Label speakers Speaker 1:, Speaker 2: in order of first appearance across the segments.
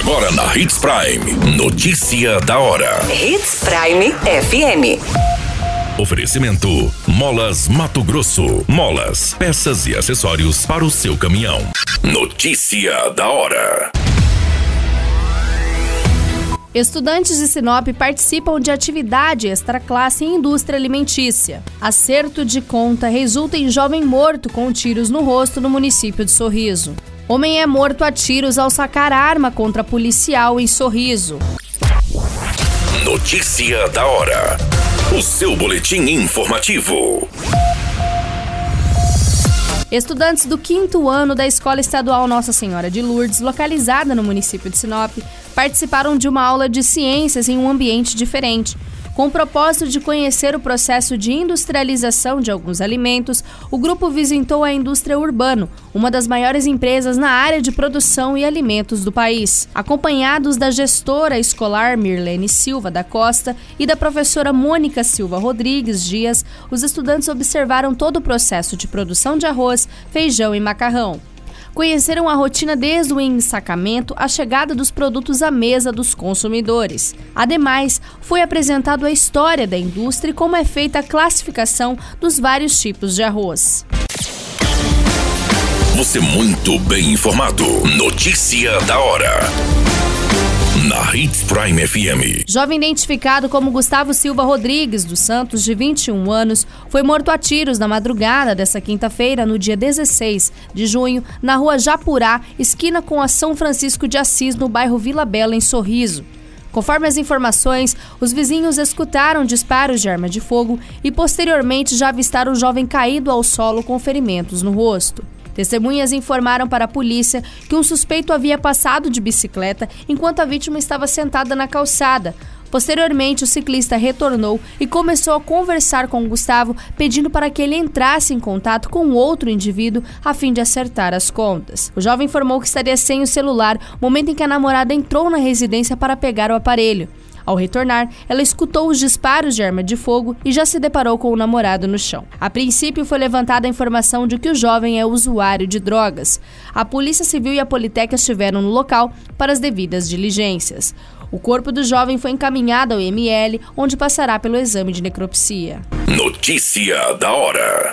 Speaker 1: Agora na Hits Prime. Notícia da hora.
Speaker 2: Hits Prime FM.
Speaker 1: Oferecimento: Molas Mato Grosso. Molas, peças e acessórios para o seu caminhão. Notícia da hora.
Speaker 3: Estudantes de Sinop participam de atividade extraclasse em indústria alimentícia. Acerto de conta resulta em jovem morto com tiros no rosto no município de Sorriso. Homem é morto a tiros ao sacar arma contra policial em Sorriso.
Speaker 1: Notícia da hora. O seu boletim informativo.
Speaker 3: Estudantes do quinto ano da Escola Estadual Nossa Senhora de Lourdes, localizada no município de Sinop, participaram de uma aula de ciências em um ambiente diferente. Com o propósito de conhecer o processo de industrialização de alguns alimentos, o grupo visitou a indústria Urbano, uma das maiores empresas na área de produção e alimentos do país. Acompanhados da gestora escolar Mirlene Silva da Costa e da professora Mônica Silva Rodrigues Dias, os estudantes observaram todo o processo de produção de arroz, feijão e macarrão conheceram a rotina desde o ensacamento à chegada dos produtos à mesa dos consumidores. Ademais, foi apresentado a história da indústria e como é feita a classificação dos vários tipos de arroz.
Speaker 1: Você muito bem informado. Notícia da hora na Hits Prime FM.
Speaker 3: Jovem identificado como Gustavo Silva Rodrigues dos Santos, de 21 anos, foi morto a tiros na madrugada desta quinta-feira, no dia 16 de junho, na rua Japurá, esquina com a São Francisco de Assis, no bairro Vila Bela, em Sorriso. Conforme as informações, os vizinhos escutaram disparos de arma de fogo e posteriormente já avistaram o jovem caído ao solo com ferimentos no rosto. Testemunhas informaram para a polícia que um suspeito havia passado de bicicleta enquanto a vítima estava sentada na calçada. Posteriormente, o ciclista retornou e começou a conversar com Gustavo, pedindo para que ele entrasse em contato com outro indivíduo a fim de acertar as contas. O jovem informou que estaria sem o celular, momento em que a namorada entrou na residência para pegar o aparelho. Ao retornar, ela escutou os disparos de arma de fogo e já se deparou com o namorado no chão. A princípio, foi levantada a informação de que o jovem é usuário de drogas. A Polícia Civil e a Politec estiveram no local para as devidas diligências. O corpo do jovem foi encaminhado ao ML, onde passará pelo exame de necropsia.
Speaker 1: Notícia da hora.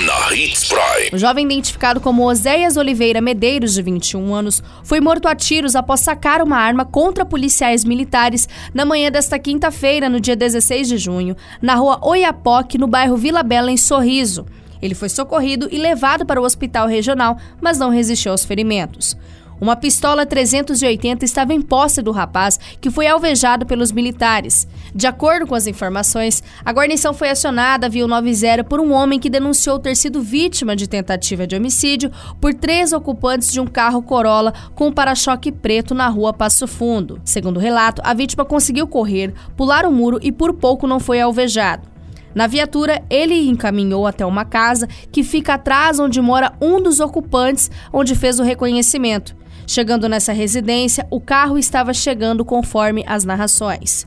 Speaker 1: na Hits Prime.
Speaker 3: O jovem identificado como Oséias Oliveira Medeiros, de 21 anos, foi morto a tiros após sacar uma arma contra policiais militares na manhã desta quinta-feira, no dia 16 de junho, na rua Oiapoque, no bairro Vila Bela, em Sorriso. Ele foi socorrido e levado para o hospital regional, mas não resistiu aos ferimentos. Uma pistola 380 estava em posse do rapaz, que foi alvejado pelos militares. De acordo com as informações, a guarnição foi acionada via 90 por um homem que denunciou ter sido vítima de tentativa de homicídio por três ocupantes de um carro Corolla com um para-choque preto na rua Passo Fundo. Segundo o relato, a vítima conseguiu correr, pular o muro e por pouco não foi alvejado. Na viatura, ele encaminhou até uma casa que fica atrás onde mora um dos ocupantes, onde fez o reconhecimento. Chegando nessa residência, o carro estava chegando conforme as narrações.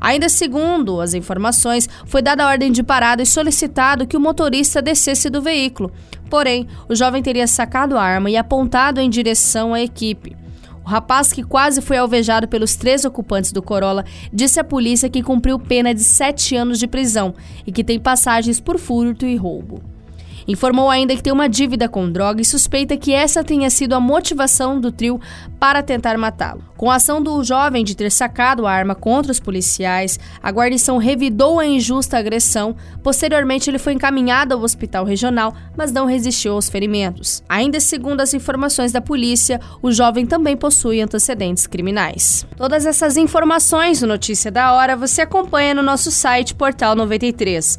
Speaker 3: Ainda segundo as informações, foi dada a ordem de parada e solicitado que o motorista descesse do veículo. Porém, o jovem teria sacado a arma e apontado em direção à equipe. O rapaz, que quase foi alvejado pelos três ocupantes do Corolla, disse à polícia que cumpriu pena de sete anos de prisão e que tem passagens por furto e roubo. Informou ainda que tem uma dívida com droga e suspeita que essa tenha sido a motivação do trio para tentar matá-lo. Com a ação do jovem de ter sacado a arma contra os policiais, a guarnição revidou a injusta agressão. Posteriormente, ele foi encaminhado ao hospital regional, mas não resistiu aos ferimentos. Ainda segundo as informações da polícia, o jovem também possui antecedentes criminais. Todas essas informações no Notícia da Hora você acompanha no nosso site Portal 93.